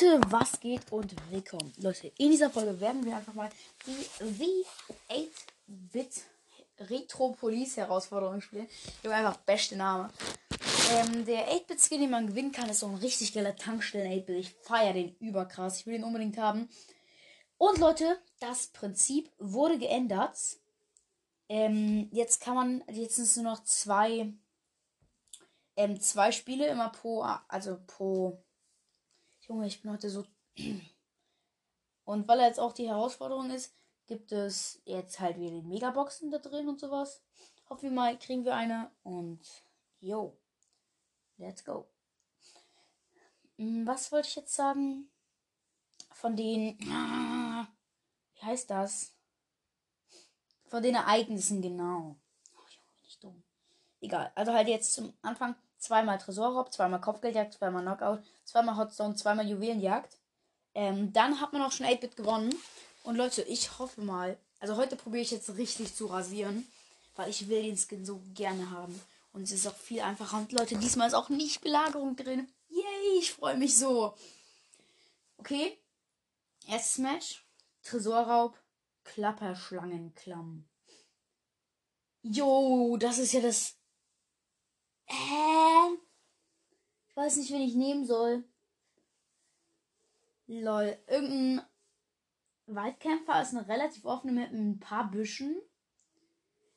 Leute, was geht und willkommen. Leute, in dieser Folge werden wir einfach mal die V8-Bit Retro Police Herausforderung spielen. Ich habe einfach beste Name. Ähm, der 8-Bit-Skin, den man gewinnen kann, ist so ein richtig geiler Tankstellen 8-Bit. Ich feiere den überkrass. Ich will den unbedingt haben. Und Leute, das Prinzip wurde geändert. Ähm, jetzt kann man, jetzt sind es nur noch zwei, ähm, zwei Spiele immer pro, also pro Junge, ich bin heute so. Und weil er jetzt auch die Herausforderung ist, gibt es jetzt halt wieder die Megaboxen da drin und sowas. Hoffen wir mal, kriegen wir eine. Und yo, let's go. Hm, was wollte ich jetzt sagen? Von den. Wie heißt das? Von den Ereignissen, genau. Oh, Junge, bin ich dumm. Egal. Also halt jetzt zum Anfang zweimal Tresorraub, zweimal Kopfgeldjagd, zweimal Knockout, zweimal Hotstone, zweimal Juwelenjagd. Ähm, dann hat man auch schon 8-Bit gewonnen. Und Leute, ich hoffe mal, also heute probiere ich jetzt richtig zu rasieren, weil ich will den Skin so gerne haben. Und es ist auch viel einfacher. Und Leute, diesmal ist auch nicht Belagerung drin. Yay, ich freue mich so. Okay, erstes Match. Tresorraub, Klapperschlangenklamm. Jo, das ist ja das Hä? Ich weiß nicht, wen ich nehmen soll. Lol. Irgendein Waldkämpfer ist eine relativ offene mit ein paar Büschen.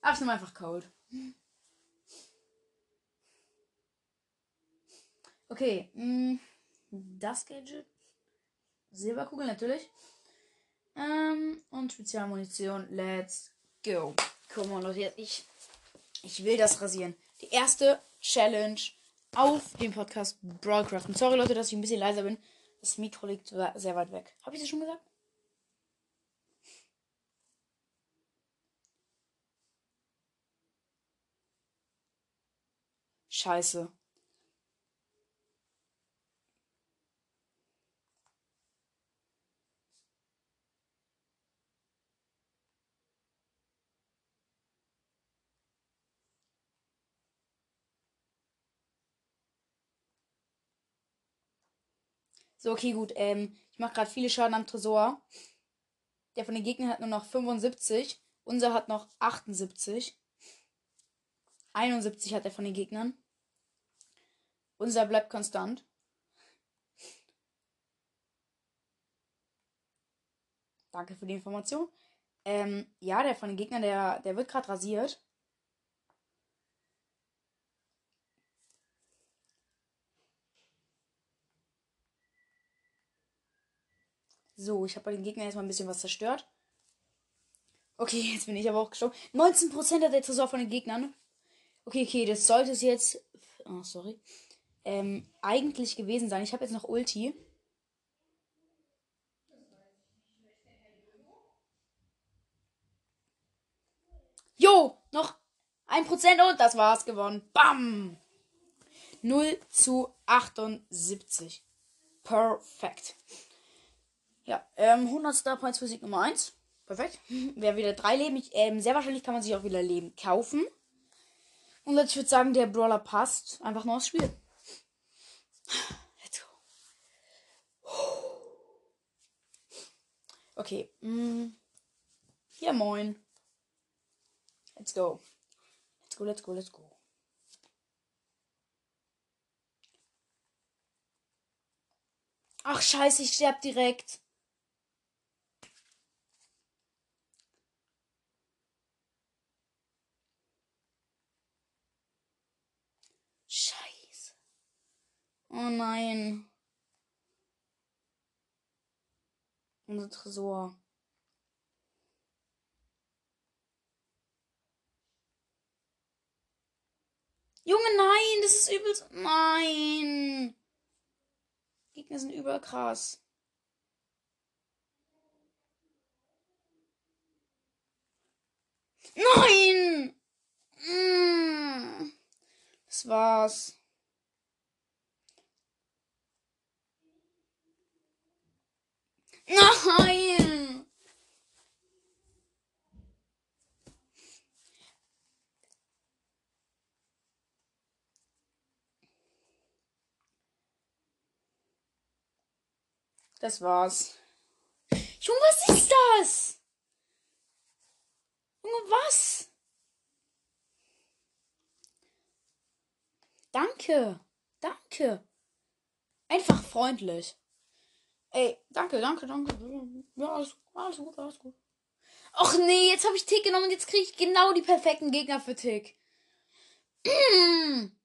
Ach, ich nehme einfach Cold. Okay. Mh, mm, das Gadget. Silberkugel natürlich. Ähm, und Spezialmunition. Let's go. Komm mal, Leute. Ich, ich will das rasieren. Die erste Challenge auf dem Podcast Broadcraft. Und sorry Leute, dass ich ein bisschen leiser bin. Das Mikro liegt sehr weit weg. Habe ich das schon gesagt? Scheiße. So, okay, gut. Ähm, ich mache gerade viele Schaden am Tresor. Der von den Gegnern hat nur noch 75. Unser hat noch 78. 71 hat er von den Gegnern. Unser bleibt konstant. Danke für die Information. Ähm, ja, der von den Gegnern, der, der wird gerade rasiert. So, ich habe bei den Gegnern erstmal ein bisschen was zerstört. Okay, jetzt bin ich aber auch gestorben. 19% hat der Tresor von den Gegnern. Okay, okay, das sollte es jetzt. Oh, sorry. Ähm, eigentlich gewesen sein. Ich habe jetzt noch Ulti. Jo, noch 1% und das war's gewonnen. Bam! 0 zu 78. Perfekt. Ja, ähm, 100 Star Points für Sieg Nummer 1. Perfekt. Wer wieder drei Leben. Ich, ähm, sehr wahrscheinlich kann man sich auch wieder Leben kaufen. Und jetzt, ich würde sagen, der Brawler passt einfach nur aufs Spiel. Let's go. Okay. Mm. Ja, moin. Let's go. Let's go, let's go, let's go. Ach, scheiße, ich sterb direkt. Oh nein. Unser Tresor. Junge, nein, das ist übelst. Nein. Gegner sind überkrass. Nein! Mm. Das war's. Nein! Das war's. Junge, was ist das? Junge, was? Danke. Danke. Einfach freundlich. Ey, danke, danke, danke. Ja, alles, alles gut, alles gut. Och nee, jetzt habe ich Tick genommen und jetzt kriege ich genau die perfekten Gegner für Tick.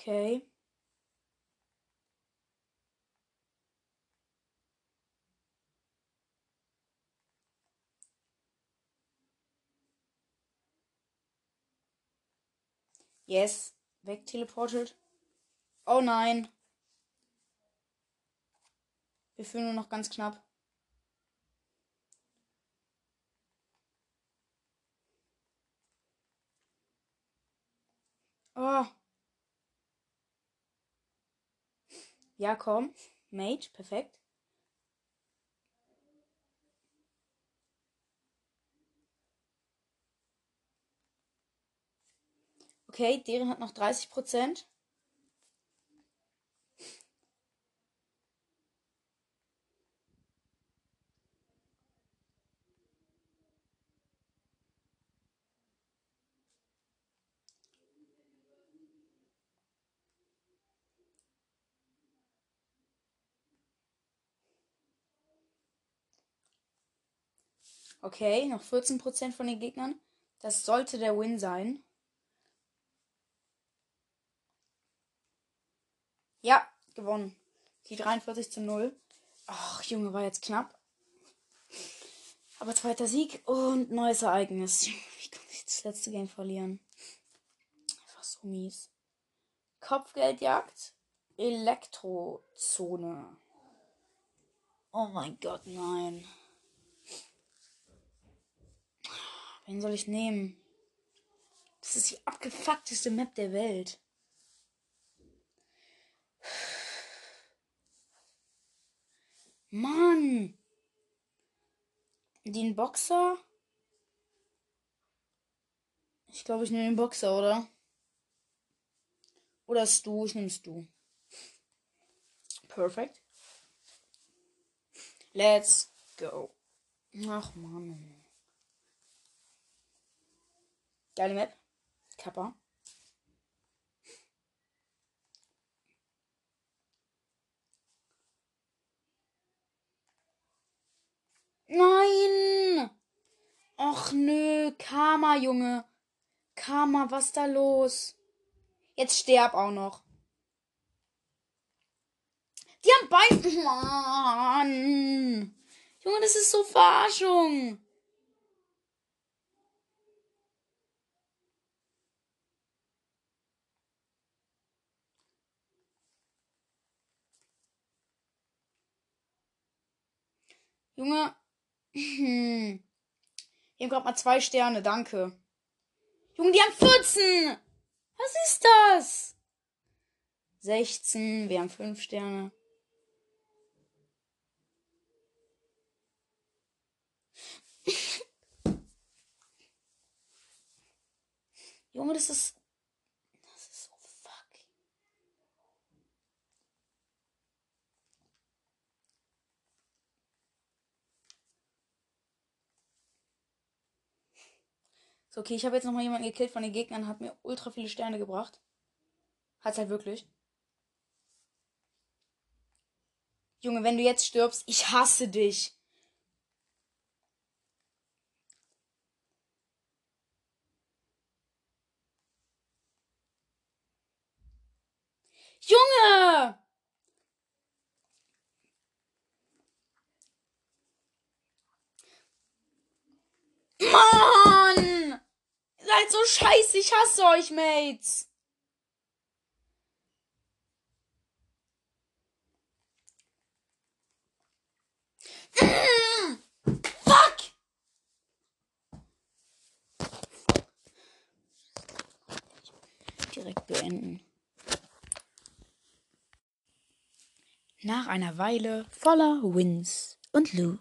Okay. Yes. Wegteleportet. Oh nein. Wir führen nur noch ganz knapp. Oh. Ja, komm. Mage, perfekt. Okay, deren hat noch 30 Okay, noch 14% von den Gegnern. Das sollte der Win sein. Ja, gewonnen. Die 43 zu 0. Ach, Junge, war jetzt knapp. Aber zweiter Sieg und neues Ereignis. Wie kann ich das letzte Game verlieren? Einfach so mies. Kopfgeldjagd. Elektrozone. Oh mein Gott, nein. Wen soll ich nehmen? Das ist die abgefuckteste Map der Welt. Mann! Den Boxer? Ich glaube, ich nehme den Boxer, oder? Oder Stu? Ich nehme Stu. Perfekt. Let's go. Ach, Mann. Geile Map. Kappa. Nein! Och nö, Karma, Junge. Karma, was da los? Jetzt sterb auch noch. Die haben beide. Mann! Junge, das ist so Verarschung. Junge, hm. Die haben gerade mal zwei Sterne, danke. Junge, die haben 14! Was ist das? 16, wir haben 5 Sterne. Junge, das ist So, okay, ich habe jetzt nochmal jemanden gekillt von den Gegnern, hat mir ultra viele Sterne gebracht. Hat's halt wirklich. Junge, wenn du jetzt stirbst, ich hasse dich. Junge! Mann! Seid so scheiße. Ich hasse euch, Mates. Fuck! direkt beenden. Nach einer Weile voller Wins und Lose.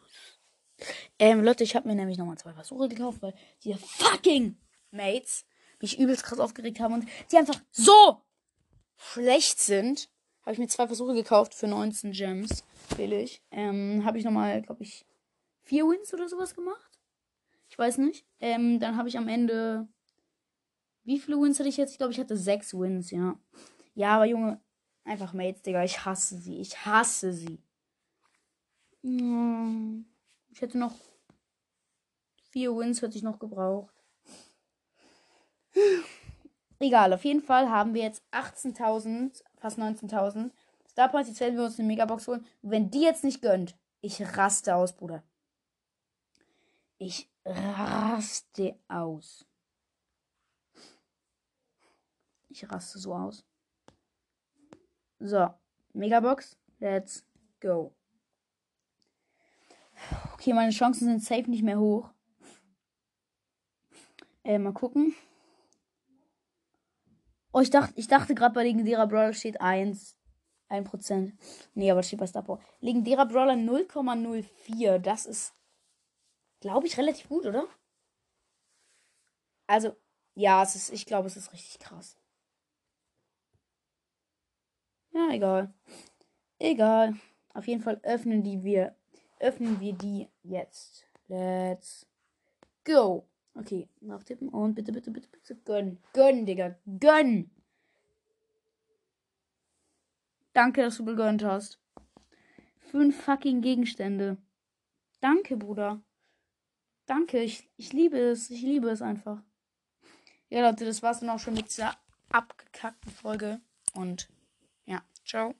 Ähm, Leute, ich habe mir nämlich nochmal zwei Versuche gekauft, weil die fucking Mates mich übelst krass aufgeregt haben und die einfach so schlecht sind. Habe ich mir zwei Versuche gekauft für 19 Gems. Billig. Ähm, habe ich nochmal, glaube ich, vier Wins oder sowas gemacht. Ich weiß nicht. Ähm, dann habe ich am Ende. Wie viele Wins hatte ich jetzt? Ich glaube, ich hatte sechs Wins, ja. Ja, aber Junge, einfach Mates, Digga. Ich hasse sie. Ich hasse sie. Hm, ich hätte noch vier Wins hätte ich noch gebraucht. Egal, auf jeden Fall haben wir jetzt 18.000, fast 19.000. Star Points, jetzt werden wir uns eine Megabox holen. Wenn die jetzt nicht gönnt, ich raste aus, Bruder. Ich raste aus. Ich raste so aus. So, Megabox, let's go. Okay, meine Chancen sind safe nicht mehr hoch. Äh, mal gucken. Oh, ich dachte, ich dachte gerade bei legendärer Brawler steht 1. 1%. Nee, aber steht bei Star Power. Legendärer Brawler 0,04. Das ist, glaube ich, relativ gut, oder? Also, ja, es ist, ich glaube, es ist richtig krass. Ja, egal. Egal. Auf jeden Fall öffnen die wir, öffnen wir die jetzt. Let's go. Okay, nachtippen und bitte, bitte, bitte, bitte gönn. Gönn, Digga. Gönn. Danke, dass du gegönnt hast. Fünf fucking Gegenstände. Danke, Bruder. Danke, ich, ich liebe es. Ich liebe es einfach. Ja, Leute, das war's dann auch schon mit dieser abgekackten Folge. Und ja, ciao.